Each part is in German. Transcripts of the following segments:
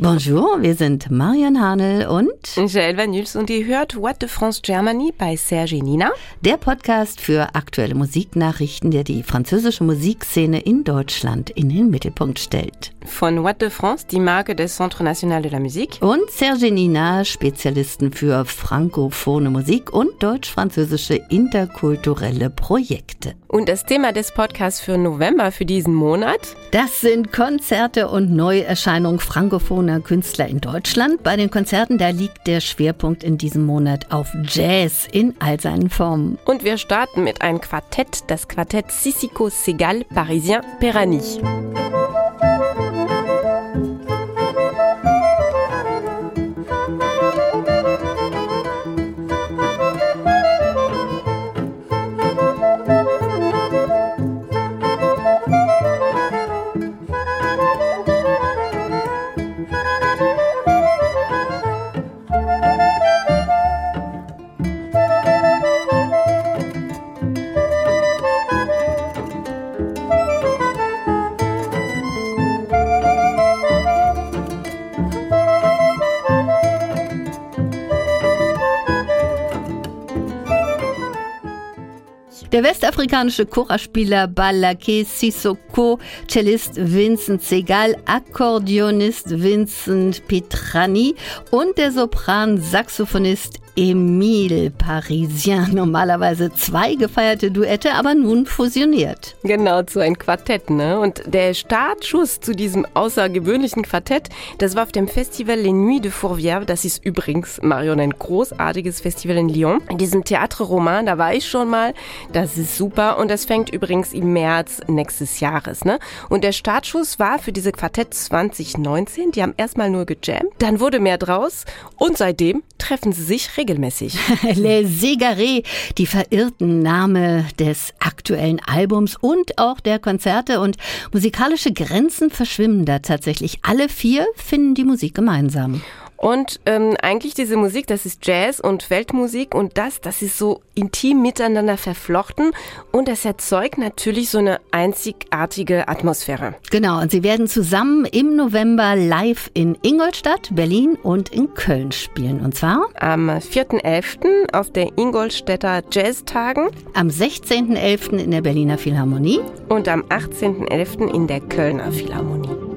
Bonjour, wir sind Marian Hanel und Joël Vanuls und ihr hört What the France Germany bei Serge Nina. Der Podcast für aktuelle Musiknachrichten, der die französische Musikszene in Deutschland in den Mittelpunkt stellt. Von What the France, die Marke des Centre National de la Musique. Und Serge Nina, Spezialisten für frankophone Musik und deutsch-französische interkulturelle Projekte. Und das Thema des Podcasts für November für diesen Monat? Das sind Konzerte und Neuerscheinungen frankophoner Künstler in Deutschland. Bei den Konzerten, da liegt der Schwerpunkt in diesem Monat auf Jazz in all seinen Formen. Und wir starten mit einem Quartett, das Quartett Sissico Segal Parisien Perani. Der westafrikanische Chorspieler Balake Sissoko, Cellist Vincent Segal, Akkordeonist Vincent Petrani und der Sopran-Saxophonist Emile Parisien. Normalerweise zwei gefeierte Duette, aber nun fusioniert. Genau, zu ein Quartett, ne? Und der Startschuss zu diesem außergewöhnlichen Quartett, das war auf dem Festival Les Nuits de Fourvière. Das ist übrigens, Marion, ein großartiges Festival in Lyon. In diesem Theatre Roman, da war ich schon mal. Das ist super. Und das fängt übrigens im März nächstes Jahres, ne? Und der Startschuss war für diese Quartett 2019. Die haben erstmal nur gejammt. Dann wurde mehr draus. Und seitdem treffen sie sich regelmäßig regelmäßig. Les Ségarés, die verirrten Name des aktuellen Albums und auch der Konzerte und musikalische Grenzen verschwimmen da tatsächlich. Alle vier finden die Musik gemeinsam. Und ähm, eigentlich diese Musik, das ist Jazz und Weltmusik und das, das ist so intim miteinander verflochten und das erzeugt natürlich so eine einzigartige Atmosphäre. Genau, und sie werden zusammen im November live in Ingolstadt, Berlin und in Köln spielen. Und zwar am 4.11. auf der Ingolstädter Jazztagen, am 16.11. in der Berliner Philharmonie und am 18.11. in der Kölner Philharmonie.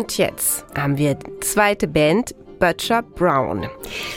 Und jetzt haben wir zweite Band, Butcher Brown.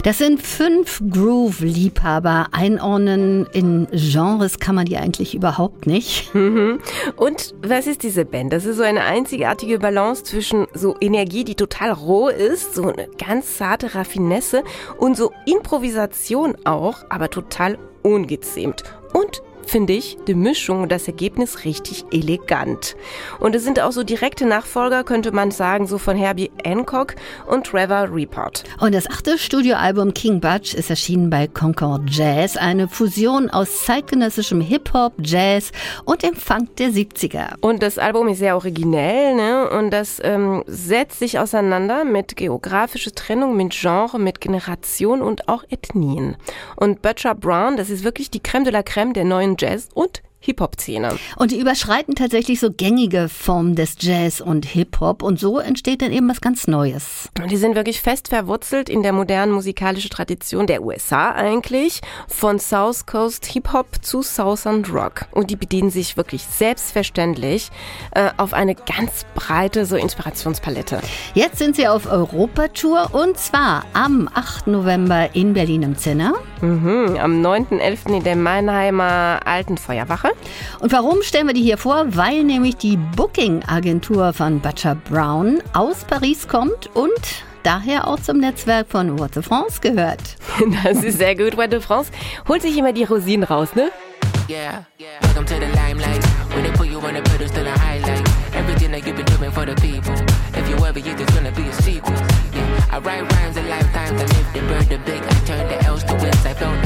Das sind fünf Groove-Liebhaber. Einordnen in Genres kann man die eigentlich überhaupt nicht. Mhm. Und was ist diese Band? Das ist so eine einzigartige Balance zwischen so Energie, die total roh ist, so eine ganz zarte Raffinesse und so Improvisation auch, aber total ungezähmt. Und finde ich die Mischung und das Ergebnis richtig elegant. Und es sind auch so direkte Nachfolger, könnte man sagen, so von Herbie Hancock und Trevor Report. Und das achte Studioalbum King Budge ist erschienen bei Concord Jazz, eine Fusion aus zeitgenössischem Hip-Hop, Jazz und dem Funk der 70er. Und das Album ist sehr originell, ne? Und das ähm, setzt sich auseinander mit geografischer Trennung, mit Genre, mit Generation und auch Ethnien. Und Butcher Brown, das ist wirklich die Creme de la Creme der neuen Jazz und Hip-Hop-Szene. Und die überschreiten tatsächlich so gängige Formen des Jazz und Hip-Hop und so entsteht dann eben was ganz Neues. Und die sind wirklich fest verwurzelt in der modernen musikalischen Tradition der USA eigentlich, von South Coast Hip-Hop zu Southern Rock. Und die bedienen sich wirklich selbstverständlich äh, auf eine ganz breite so Inspirationspalette. Jetzt sind sie auf Europatour und zwar am 8. November in Berlin im Zinner. Mhm, am 9.11. in der Mannheimer Alten Feuerwache. Und warum stellen wir die hier vor? Weil nämlich die Booking-Agentur von Butcher Brown aus Paris kommt und daher auch zum Netzwerk von What de France gehört. Das ist sehr gut, What de France. Holt sich immer die Rosinen raus, ne? Yeah, welcome to the limelight. When they put you on the pedestal and highlight everything that you've been doing for the people. If you ever get there's gonna be a sequel. Yeah, I write rhymes a lifetime. I live the bird the big. I turn the L's to wins. I felt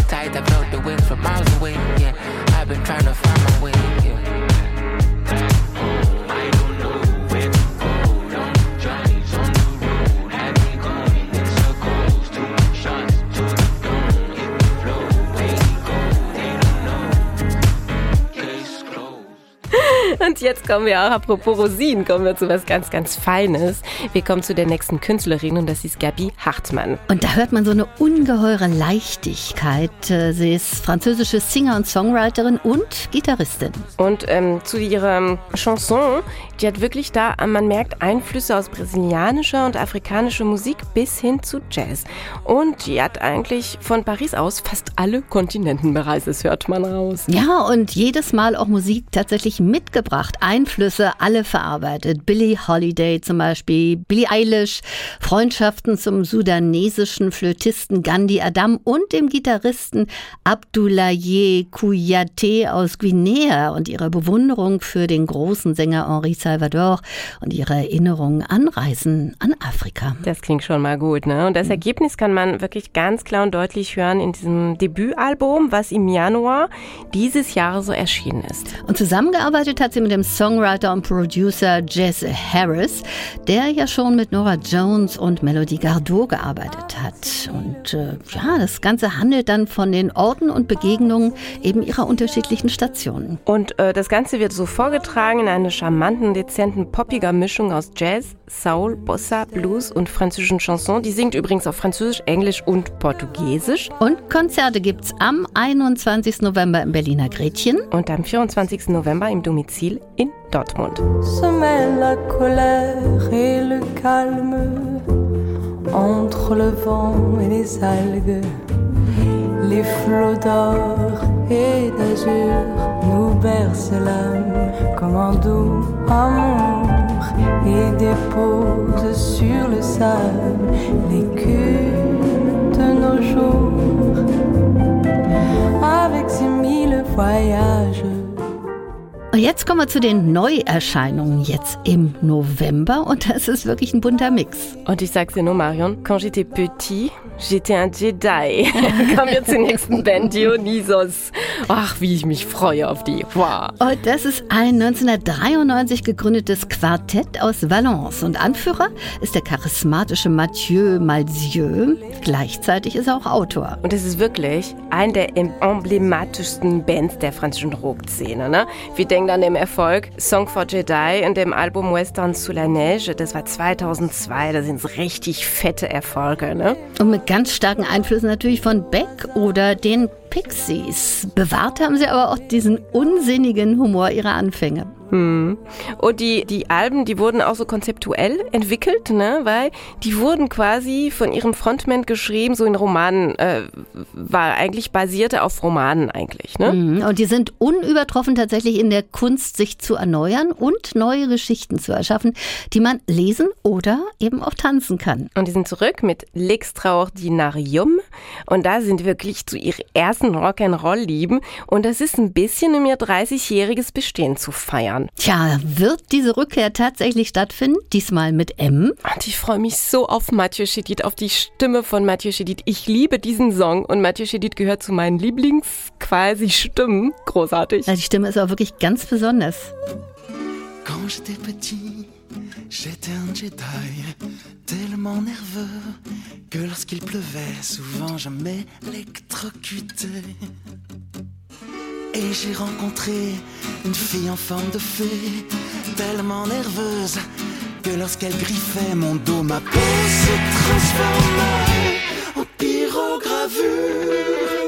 Und jetzt kommen wir auch, apropos Rosinen, kommen wir zu was ganz, ganz Feines. Wir kommen zu der nächsten Künstlerin und das ist Gabi Hartmann. Und da hört man so eine ungeheure Leichtigkeit. Sie ist französische Singer und Songwriterin und Gitarristin. Und ähm, zu ihrer Chanson, die hat wirklich da, man merkt Einflüsse aus brasilianischer und afrikanischer Musik bis hin zu Jazz. Und die hat eigentlich von Paris aus fast alle Kontinenten bereist, das hört man raus. Ja, und jedes Mal auch Musik tatsächlich mitgebracht. Einflüsse, alle verarbeitet. Billie Holiday zum Beispiel, Billie Eilish, Freundschaften zum sudanesischen Flötisten Gandhi Adam und dem Gitarristen Abdoulaye Kouyaté aus Guinea und ihre Bewunderung für den großen Sänger Henri Salvador und ihre Erinnerungen an Reisen an Afrika. Das klingt schon mal gut, ne? Und das Ergebnis kann man wirklich ganz klar und deutlich hören in diesem Debütalbum, was im Januar dieses Jahres so erschienen ist. Und zusammengearbeitet hat sie mit dem Songwriter und Producer Jesse Harris, der ja schon mit Nora Jones und Melody Gardot gearbeitet hat. Und äh, ja, das Ganze handelt dann von den Orten und Begegnungen eben ihrer unterschiedlichen Stationen. Und äh, das Ganze wird so vorgetragen in einer charmanten, dezenten, poppiger Mischung aus Jazz, Soul, Bossa, Blues und französischen Chansons. Die singt übrigens auf Französisch, Englisch und Portugiesisch. Und Konzerte gibt's am 21. November im Berliner Gretchen. Und am 24. November im Domizil in Dortmund. Se mêle la colère et le calme entre le vent et les algues. Les flots d'or et d'azur nous bercent l'âme comme un doux amour et déposent sur le sable l'écume de nos jours. Avec ces mille voyages Und jetzt kommen wir zu den Neuerscheinungen jetzt im November und das ist wirklich ein bunter Mix. Und ich sag's dir nur, Marion, quand j'étais petit, j'étais un Jedi. kommen wir zur nächsten Band, Dionysos. Ach, wie ich mich freue auf die. Wow. Und das ist ein 1993 gegründetes Quartett aus Valence und Anführer ist der charismatische Mathieu Malzieu. Gleichzeitig ist er auch Autor. Und es ist wirklich ein der emblematischsten Bands der französischen Rock-Szene. Ne? Wir denken an den Erfolg Song for Jedi in dem Album Western sous la Neige. Das war 2002. Das sind richtig fette Erfolge. Ne? Und mit ganz starken Einflüssen natürlich von Beck oder den Pixies. Bewahrt haben sie aber auch diesen unsinnigen Humor ihrer Anfänge. Hm. Und die, die Alben, die wurden auch so konzeptuell entwickelt, ne? weil die wurden quasi von ihrem Frontman geschrieben, so in Romanen, äh, war eigentlich basierte auf Romanen eigentlich. Ne? Mhm. Und die sind unübertroffen tatsächlich in der Kunst, sich zu erneuern und neue Geschichten zu erschaffen, die man lesen oder eben auch tanzen kann. Und die sind zurück mit L'Extraordinarium und da sind wirklich zu ihren ersten Rock'n'Roll-Lieben und das ist ein bisschen um ihr 30-jähriges Bestehen zu feiern. Jahren. Tja, wird diese Rückkehr tatsächlich stattfinden? Diesmal mit M? Und ich freue mich so auf Mathieu Chedid, auf die Stimme von Mathieu Chedid. Ich liebe diesen Song und Mathieu Chedid gehört zu meinen Lieblings quasi Stimmen. Großartig. Ja, die Stimme ist auch wirklich ganz besonders. Quand j'étais petit, j'étais un Jedi, tellement nerveux que lorsqu'il pleuvait, souvent je m'électrocutais. Et j'ai rencontré une fille en forme de fée, tellement nerveuse que lorsqu'elle griffait mon dos, ma peau se transformait en pyrogravure.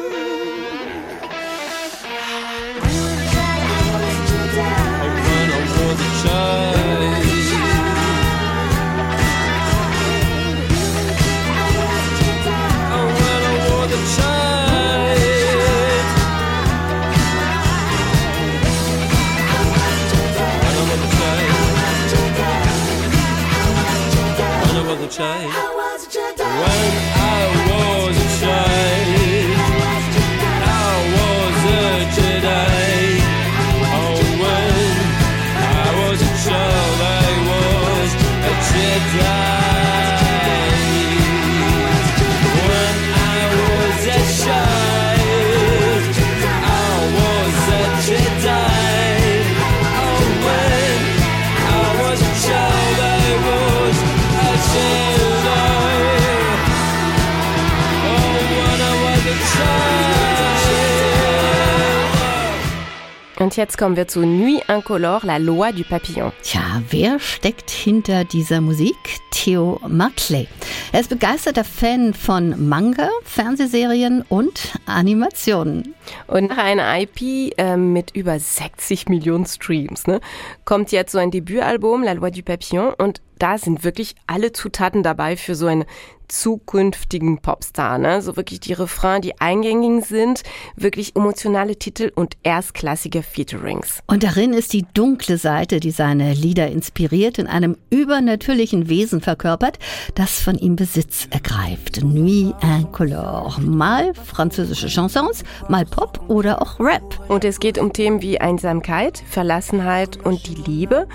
Und jetzt kommen wir zu Nuit Incolore, la Loi du Papillon. Tja, wer steckt hinter dieser Musik? Theo Maclay. Er ist begeisterter Fan von Manga, Fernsehserien und Animationen. Und nach einer IP äh, mit über 60 Millionen Streams ne, kommt jetzt so ein Debütalbum, La Loi du Papillon, und da sind wirklich alle Zutaten dabei für so einen zukünftigen Popstar. Ne? So wirklich die Refrain, die eingängigen sind, wirklich emotionale Titel und erstklassige Featurings. Und darin ist die dunkle Seite, die seine Lieder inspiriert, in einem übernatürlichen Wesen verkörpert, das von ihm Besitz ergreift. Nuit incolore. Mal französische Chansons, mal Pop oder auch Rap. Und es geht um Themen wie Einsamkeit, Verlassenheit und die Liebe.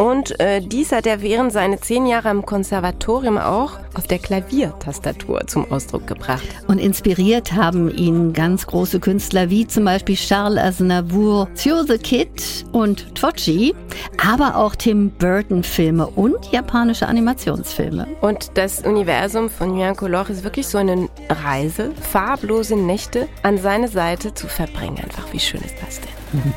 Und äh, dies hat er während seiner zehn Jahre am Konservatorium auch auf der Klaviertastatur zum Ausdruck gebracht. Und inspiriert haben ihn ganz große Künstler wie zum Beispiel Charles Aznavour, Theo the Kid und Tochi, aber auch Tim Burton Filme und japanische Animationsfilme. Und das Universum von Nuit Color ist wirklich so eine Reise, farblose Nächte an seine Seite zu verbringen. Einfach, wie schön ist das denn? Mhm.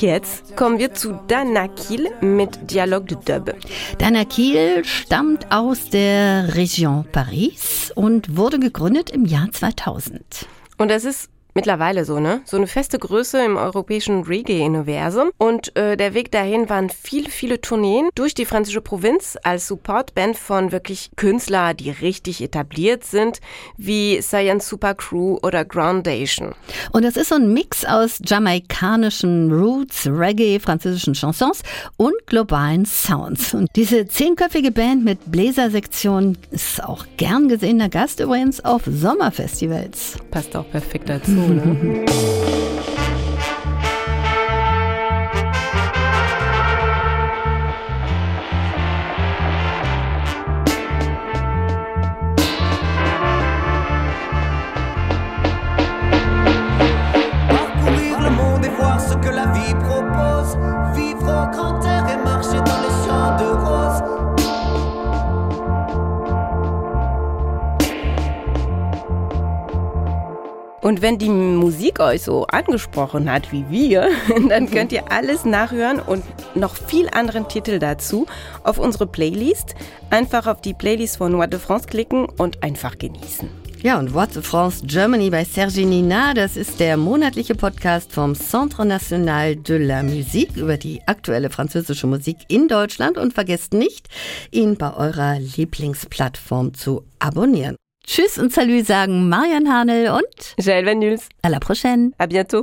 Und jetzt kommen wir zu Danakil mit Dialogue de Dub. Danakil stammt aus der Region Paris und wurde gegründet im Jahr 2000. Und es ist mittlerweile so, ne? So eine feste Größe im europäischen Reggae-Universum. Und äh, der Weg dahin waren viele, viele Tourneen durch die französische Provinz als Supportband von wirklich Künstlern, die richtig etabliert sind, wie Science Super Crew oder Groundation. Und das ist so ein Mix aus jamaikanischen Roots, Reggae, französischen Chansons und globalen Sounds. Und diese zehnköpfige Band mit Bläsersektion ist auch gern gesehener Gast übrigens auf Sommerfestivals. Passt auch perfekt dazu. Ne? Und wenn die Musik euch so angesprochen hat wie wir, dann könnt ihr alles nachhören und noch viel anderen Titel dazu auf unsere Playlist. Einfach auf die Playlist von What de France klicken und einfach genießen. Ja, und What de France Germany bei Serge Nina, das ist der monatliche Podcast vom Centre National de la Musique über die aktuelle französische Musik in Deutschland und vergesst nicht, ihn bei eurer Lieblingsplattform zu abonnieren. Tschüss und Salü sagen Marian Hanel und Jaël Van Nuls. à la prochaine. À bientôt.